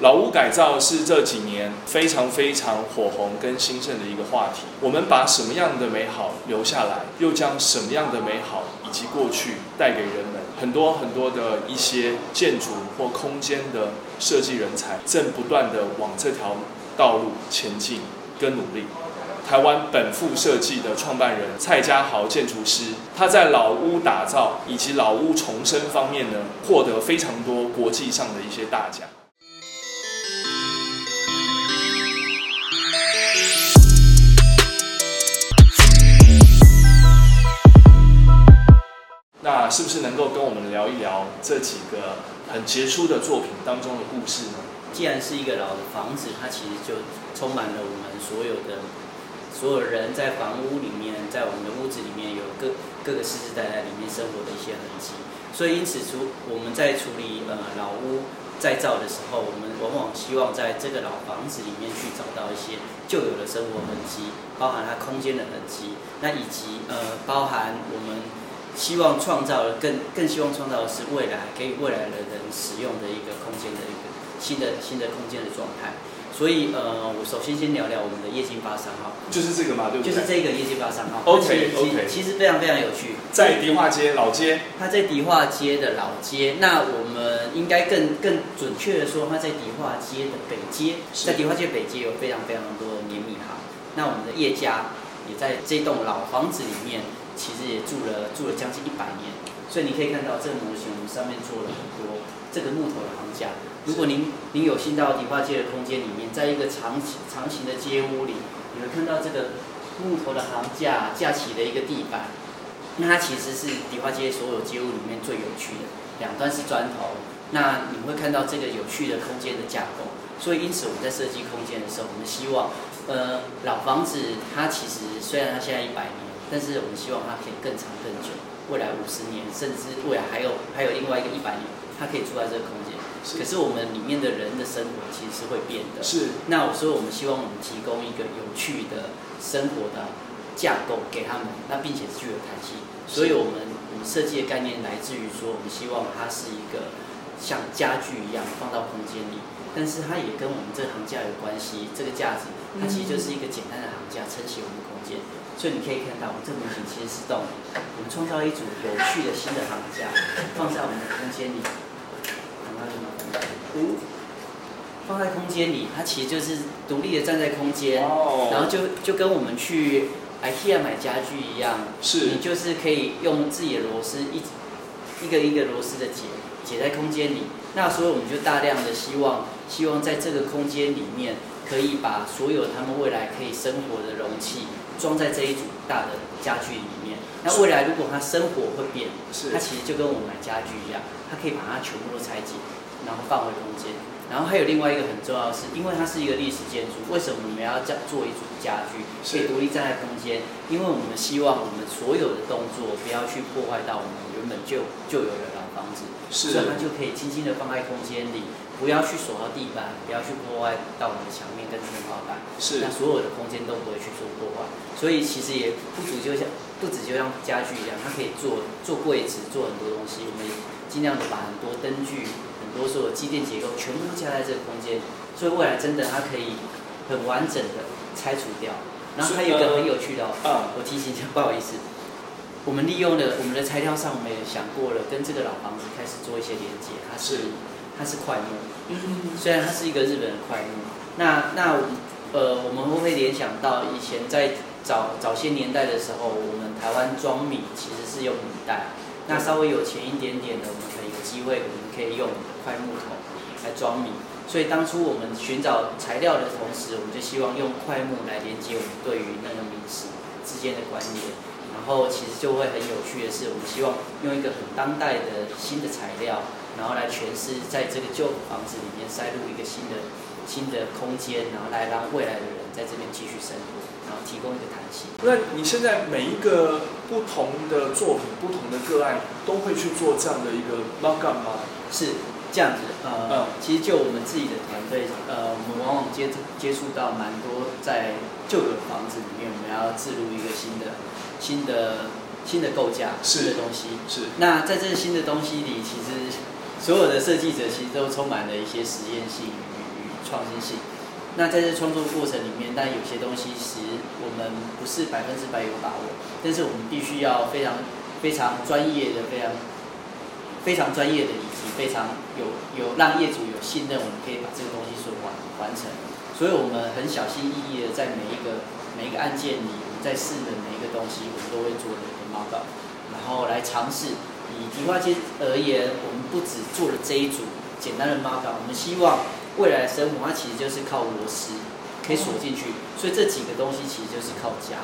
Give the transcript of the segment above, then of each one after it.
老屋改造是这几年非常非常火红跟兴盛的一个话题。我们把什么样的美好留下来，又将什么样的美好以及过去带给人们？很多很多的一些建筑或空间的设计人才，正不断的往这条道路前进跟努力。台湾本富设计的创办人蔡家豪建筑师，他在老屋打造以及老屋重生方面呢，获得非常多国际上的一些大奖。那是不是能够跟我们聊一聊这几个很杰出的作品当中的故事呢？既然是一个老的房子，它其实就充满了我们所有的所有人在房屋里面，在我们的屋子里面有各各个世世代代里面生活的一些痕迹。所以因此，处我们在处理呃老屋再造的时候，我们往往希望在这个老房子里面去找到一些旧有的生活痕迹，包含它空间的痕迹，那以及呃包含我们。希望创造的更更希望创造的是未来给予未来的人使用的一个空间的一个新的新的空间的状态。所以呃，我首先先聊聊我们的液晶八三号，就是这个嘛，对不对？就是这个液晶八三号。OK OK，其实非常非常有趣，在迪化街老街。它在迪化街的老街，那我们应该更更准确的说，它在迪化街的北街，在迪化街北街有非常非常多的碾米行。那我们的叶家也在这栋老房子里面。其实也住了住了将近一百年，所以你可以看到这个模型，我们上面做了很多这个木头的行架。如果您您有幸到迪化街的空间里面，在一个长长形的街屋里，你会看到这个木头的行架架起的一个地板，那它其实是迪化街所有街屋里面最有趣的，两端是砖头。那你会看到这个有趣的空间的架构。所以因此我们在设计空间的时候，我们希望，呃，老房子它其实虽然它现在一百年。但是我们希望它可以更长更久，未来五十年，甚至未来还有还有另外一个一百年，它可以住在这个空间。可是我们里面的人的生活其实是会变的。是。那我说我们希望我们提供一个有趣的生活的架构给他们，那并且是具有弹性。所以我们我们设计的概念来自于说，我们希望它是一个像家具一样放到空间里，但是它也跟我们这个行架有关系。这个架子它其实就是一个简单的行架撑起我们的空间。所以你可以看到，我们这模型其实是动的，我们创造一组有趣的新的行家，放在我们的空间里。放在空间里，它其实就是独立的站在空间，然后就就跟我们去 IKEA 买家具一样，是你就是可以用自己的螺丝一一个一个螺丝的解解在空间里。那所以我们就大量的希望，希望在这个空间里面，可以把所有他们未来可以生活的容器。装在这一组大的家具里面，那未来如果他生活会变，他其实就跟我们买家具一样，他可以把它全部都拆解，然后放回空间。然后还有另外一个很重要的是，因为它是一个历史建筑，为什么我们要这样做一组家具，可以独立站在空间？因为我们希望我们所有的动作不要去破坏到我们原本就就有的老房子，所以它就可以轻轻的放在空间里。不要去锁到地板，不要去破坏到我们的墙面跟天花板，是那所有的空间都不会去做破坏。所以其实也不止就像不止就像家具一样，它可以做做柜子，做很多东西。我们尽量的把很多灯具、很多所有机电结构全部加在这个空间，所以未来真的它可以很完整的拆除掉。然后还有一个很有趣的哦，我提醒一下，不好意思，我们利用了我们的材料上，我们也想过了，跟这个老房子开始做一些连接，它是。它是块木，虽然它是一个日本的块木，那那呃，我们会不会联想到以前在早早些年代的时候，我们台湾装米其实是用米袋，那稍微有钱一点点的，我们可以有机会，我们可以用块木头来装米。所以当初我们寻找材料的同时，我们就希望用块木来连接我们对于那个米食之间的关联。然后其实就会很有趣的是，我们希望用一个很当代的新的材料。然后来诠释，在这个旧房子里面塞入一个新的新的空间，然后来让未来的人在这边继续生活，然后提供一个弹性。那你现在每一个不同的作品、不同的个案，都会去做这样的一个 lock 吗？是这样子。呃，其实就我们自己的团队，呃，我们往往接接触到蛮多在旧的房子里面，我们要置入一个新的新的新的构架、新的东西。是。那在这新的东西里，其实所有的设计者其实都充满了一些实验性与创新性。那在这创作过程里面，但有些东西其实我们不是百分之百有把握，但是我们必须要非常非常专业的、非常非常专业的，以及非常有有让业主有信任，我们可以把这个东西所完完成。所以我们很小心翼翼的在每一个每一个案件里，我们在试的每一个东西，我们都会做一个报告，然后来尝试。以提花机而言，我们不只做了这一组简单的报告，我们希望。未来的生活，它其实就是靠螺丝可以锁进去，所以这几个东西其实就是靠夹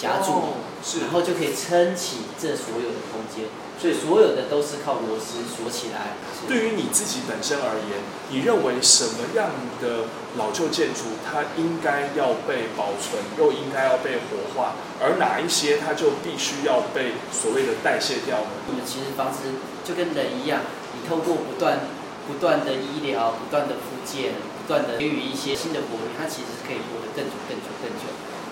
夹住，是，然后就可以撑起这所有的空间。所以所有的都是靠螺丝锁起来。对于你自己本身而言，你认为什么样的老旧建筑它应该要被保存，又应该要被活化，而哪一些它就必须要被所谓的代谢掉呢？我们其实房子就跟人一样，你透过不断。不断的医疗，不断的复健，不断的给予一些新的活力，它其实可以活得更久、更久、更久。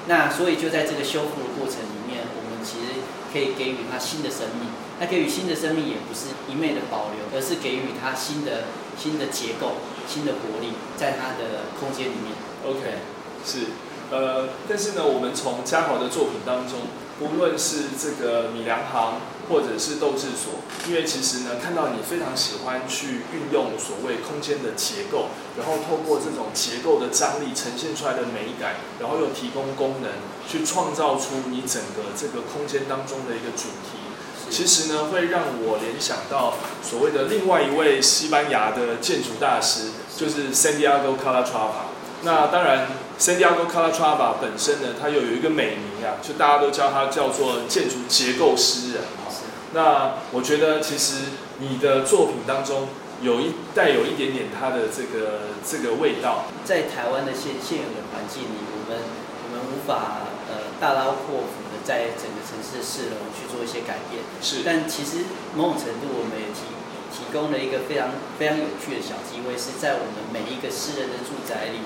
那所以就在这个修复的过程里面，我们其实可以给予它新的生命。那给予新的生命，也不是一昧的保留，而是给予它新的、新的结构、新的活力，在它的空间里面。OK，是。呃，但是呢，我们从嘉豪的作品当中，不论是这个米粮行或者是斗智所，因为其实呢，看到你非常喜欢去运用所谓空间的结构，然后透过这种结构的张力呈现出来的美感，然后又提供功能，去创造出你整个这个空间当中的一个主题。其实呢，会让我联想到所谓的另外一位西班牙的建筑大师，就是 Santiago Calatrava。那当然，Santiago Calatrava 本身呢，他又有一个美名啊，就大家都叫他叫做建筑结构诗人哈。那我觉得其实你的作品当中有一带有一点点他的这个这个味道。在台湾的现现有的环境里，我们我们无法呃大刀阔斧的在整个城市的市容去做一些改变。是。但其实某种程度，我们也提提供了一个非常非常有趣的小机会，是在我们每一个私人的住宅里。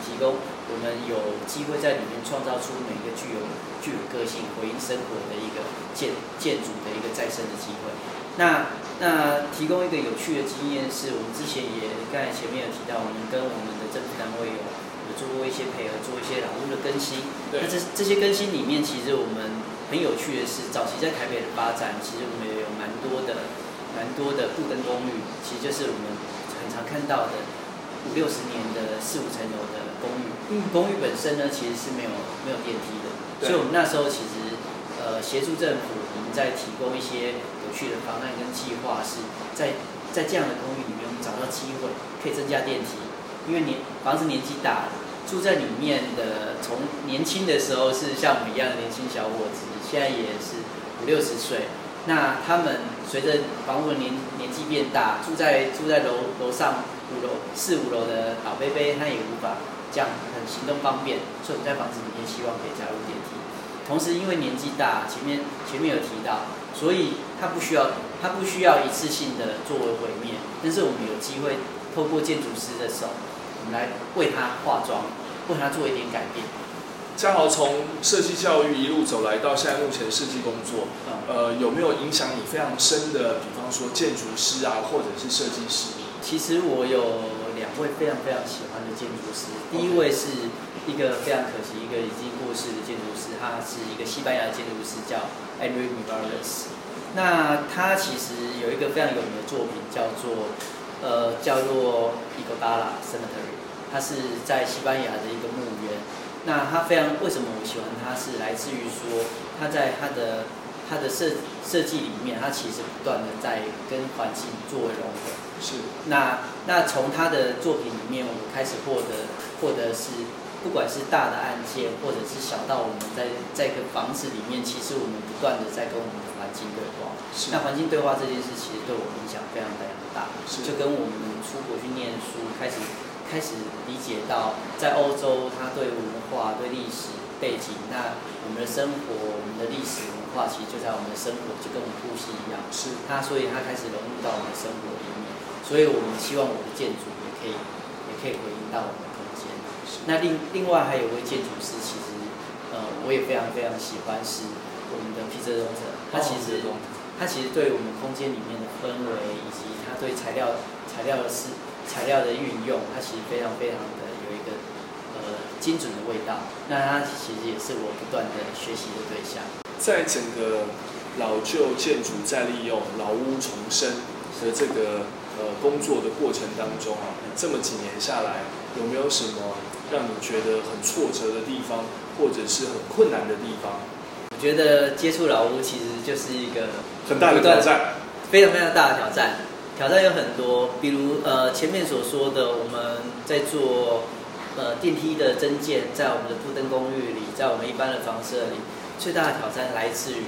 提供我们有机会在里面创造出每个具有具有个性、回应生活的一个建建筑的一个再生的机会。那那提供一个有趣的经验是，我们之前也刚才前面有提到，我们跟我们的政府单位有有做过一些配合，做一些老屋的更新。那这这些更新里面，其实我们很有趣的是，早期在台北的发展，其实我们也有蛮多的蛮多的布灯公寓，其实就是我们很常看到的。五六十年的四五层楼的公寓，公寓本身呢其实是没有没有电梯的，所以我们那时候其实呃协助政府，我们在提供一些有趣的方案跟计划，是在在这样的公寓里面，我们找到机会可以增加电梯，因为年房子年纪大了，住在里面的从年轻的时候是像我们一样的年轻小伙子，现在也是五六十岁，那他们随着房屋的年年纪变大，住在住在楼楼上。五楼四五楼的老贝贝，他也无法这样很行动方便，所以我们在房子里面希望可以加入电梯。同时，因为年纪大，前面前面有提到，所以他不需要他不需要一次性的作为毁灭。但是我们有机会透过建筑师的手，我们来为他化妆，为他做一点改变。嘉豪从设计教育一路走来到现在目前设计工作，呃，有没有影响你非常深的？比方说建筑师啊，或者是设计师？其实我有两位非常非常喜欢的建筑师，第一位是一个非常可惜一个已经过世的建筑师，他是一个西班牙的建筑师，叫 Henry m i v a r e s 那他其实有一个非常有名的作品叫做呃叫做 d a l a Cemetery，他是在西班牙的一个墓园。那他非常为什么我喜欢他是来自于说他在他的他的设设计里面，它其实不断的在跟环境作为融合。是，那那从他的作品里面，我们开始获得获得是，不管是大的案件，或者是小到我们在在一个房子里面，其实我们不断的在跟我们的环境对话。是，那环境对话这件事，其实对我影响非常非常大。是，就跟我们出国去念书，开始开始理解到，在欧洲，他对文化、对历史背景，那我们的生活、我们的历史话，其实就在我们的生活，就跟我们呼吸一样。是，他所以他开始融入到我们的生活里面。所以我们希望我们的建筑也可以，也可以回应到我们的空间。那另另外还有位建筑师，其实呃我也非常非常喜欢，是我们的皮泽荣者。他其实他其实对我们空间里面的氛围，以及他对材料材料的思材料的运用，它其实非常非常的有一个呃精准的味道。那它其实也是我不断的学习的对象。在整个老旧建筑再利用、老屋重生的这个呃工作的过程当中啊，这么几年下来，有没有什么让你觉得很挫折的地方，或者是很困难的地方？我觉得接触老屋其实就是一个很大的挑战，非常非常大的挑战。挑战有很多，比如呃前面所说的，我们在做呃电梯的增建，在我们的布登公寓里，在我们一般的房舍里，最大的挑战来自于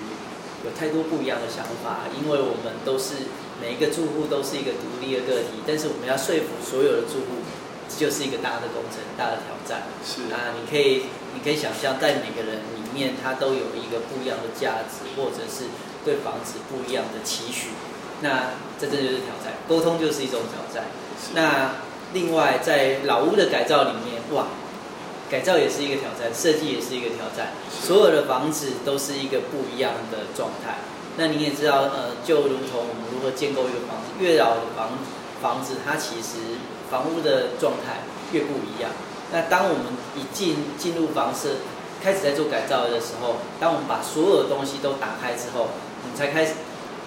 有太多不一样的想法，因为我们都是每一个住户都是一个独立的个体，但是我们要说服所有的住户，这就是一个大的工程，大的挑战。是啊你可以你可以想象，在每个人里面，他都有一个不一样的价值，或者是对房子不一样的期许。那这真就是挑战，沟通就是一种挑战。那另外在老屋的改造里面，哇，改造也是一个挑战，设计也是一个挑战。所有的房子都是一个不一样的状态。那你也知道，呃，就如同我们如何建构一个房子，越老的房房子，它其实房屋的状态越不一样。那当我们一进进入房舍，开始在做改造的时候，当我们把所有的东西都打开之后，我们才开始。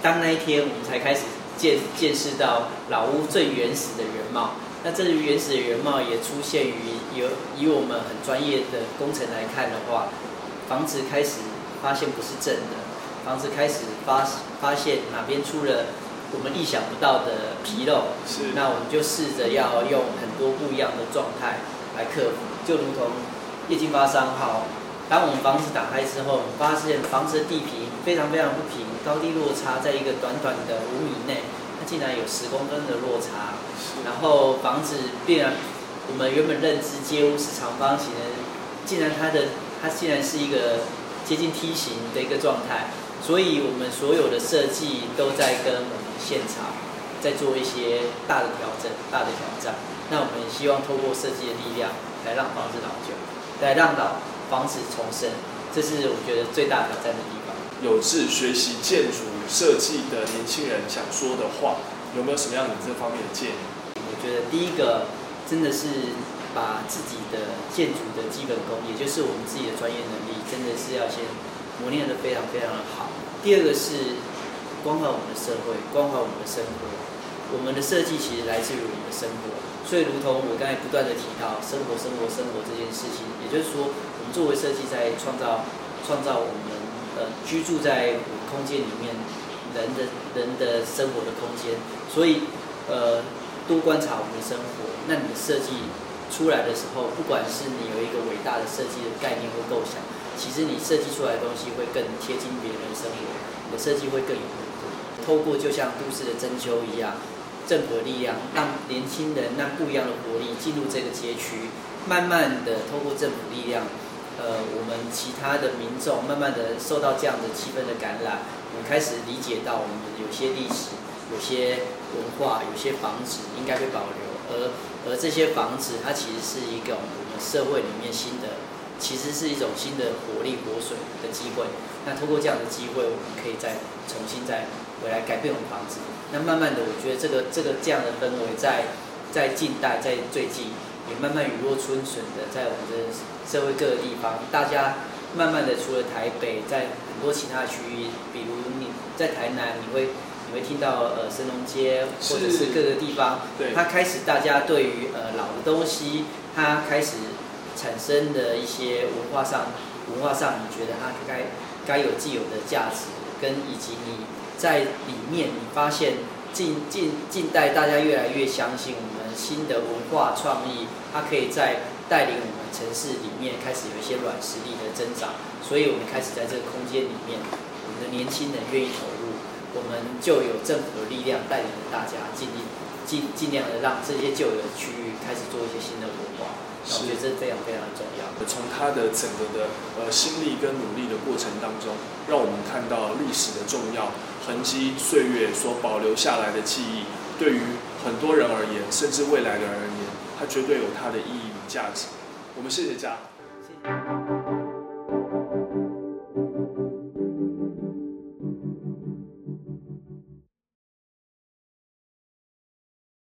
当那一天，我们才开始见见识到老屋最原始的原貌。那这原始的原貌也出现于有以我们很专业的工程来看的话，房子开始发现不是正的，房子开始发发现哪边出了我们意想不到的纰漏。是。那我们就试着要用很多不一样的状态来克服，就如同液晶发商号。当我们房子打开之后，发现房子的地皮非常非常不平，高低落差在一个短短的五米内，它竟然有十公分的落差。然后房子必然，我们原本认知街屋是长方形的，竟然它的它竟然是一个接近梯形的一个状态。所以我们所有的设计都在跟我们现场在做一些大的调整、大的挑战。那我们也希望透过设计的力量来让房子老旧，来让老。房子重生，这是我觉得最大挑战的地方。有志学习建筑设计的年轻人想说的话，有没有什么样的这方面的建议？我觉得第一个真的是把自己的建筑的基本功，也就是我们自己的专业能力，真的是要先磨练的非常非常的好。第二个是关怀我们的社会，关怀我们的生活。我们的设计其实来自于我们的生活，所以如同我刚才不断的提到生活、生活、生活这件事情，也就是说。我们作为设计，在创造创造我们呃居住在空间里面人的人的生活的空间，所以呃多观察我们的生活。那你的设计出来的时候，不管是你有一个伟大的设计的概念或构想，其实你设计出来的东西会更贴近别人的生活，你的设计会更有温度。透过就像都市的针灸一样，政府的力量让年轻人让不一样的活力进入这个街区，慢慢的透过政府力量。呃，我们其他的民众慢慢的受到这样的气氛的感染，我们开始理解到我们有些历史、有些文化、有些房子应该被保留，而而这些房子它其实是一个我们社会里面新的，其实是一种新的活力活水的机会。那通过这样的机会，我们可以再重新再回来改变我们房子。那慢慢的，我觉得这个这个这样的氛围在在近代在最近也慢慢雨落春笋的在我们的。社会各个地方，大家慢慢的除了台北，在很多其他区域，比如你在台南，你会你会听到呃神农街，或者是各个地方，对它开始大家对于呃老的东西，它开始产生的一些文化上文化上，你觉得它该该有既有的价值，跟以及你在里面你发现近近近代大家越来越相信我们新的文化创意，它可以在。带领我们城市里面开始有一些软实力的增长，所以我们开始在这个空间里面，我们的年轻人愿意投入，我们就有政府的力量带领着大家尽力尽尽量的让这些旧的区域开始做一些新的文化。我觉得这非常非常的重要。从他的整个的呃心力跟努力的过程当中，让我们看到历史的重要痕迹，岁月所保留下来的记忆，对于很多人而言，甚至未来的人而言，它绝对有它的意义与。价值，我们谢谢家。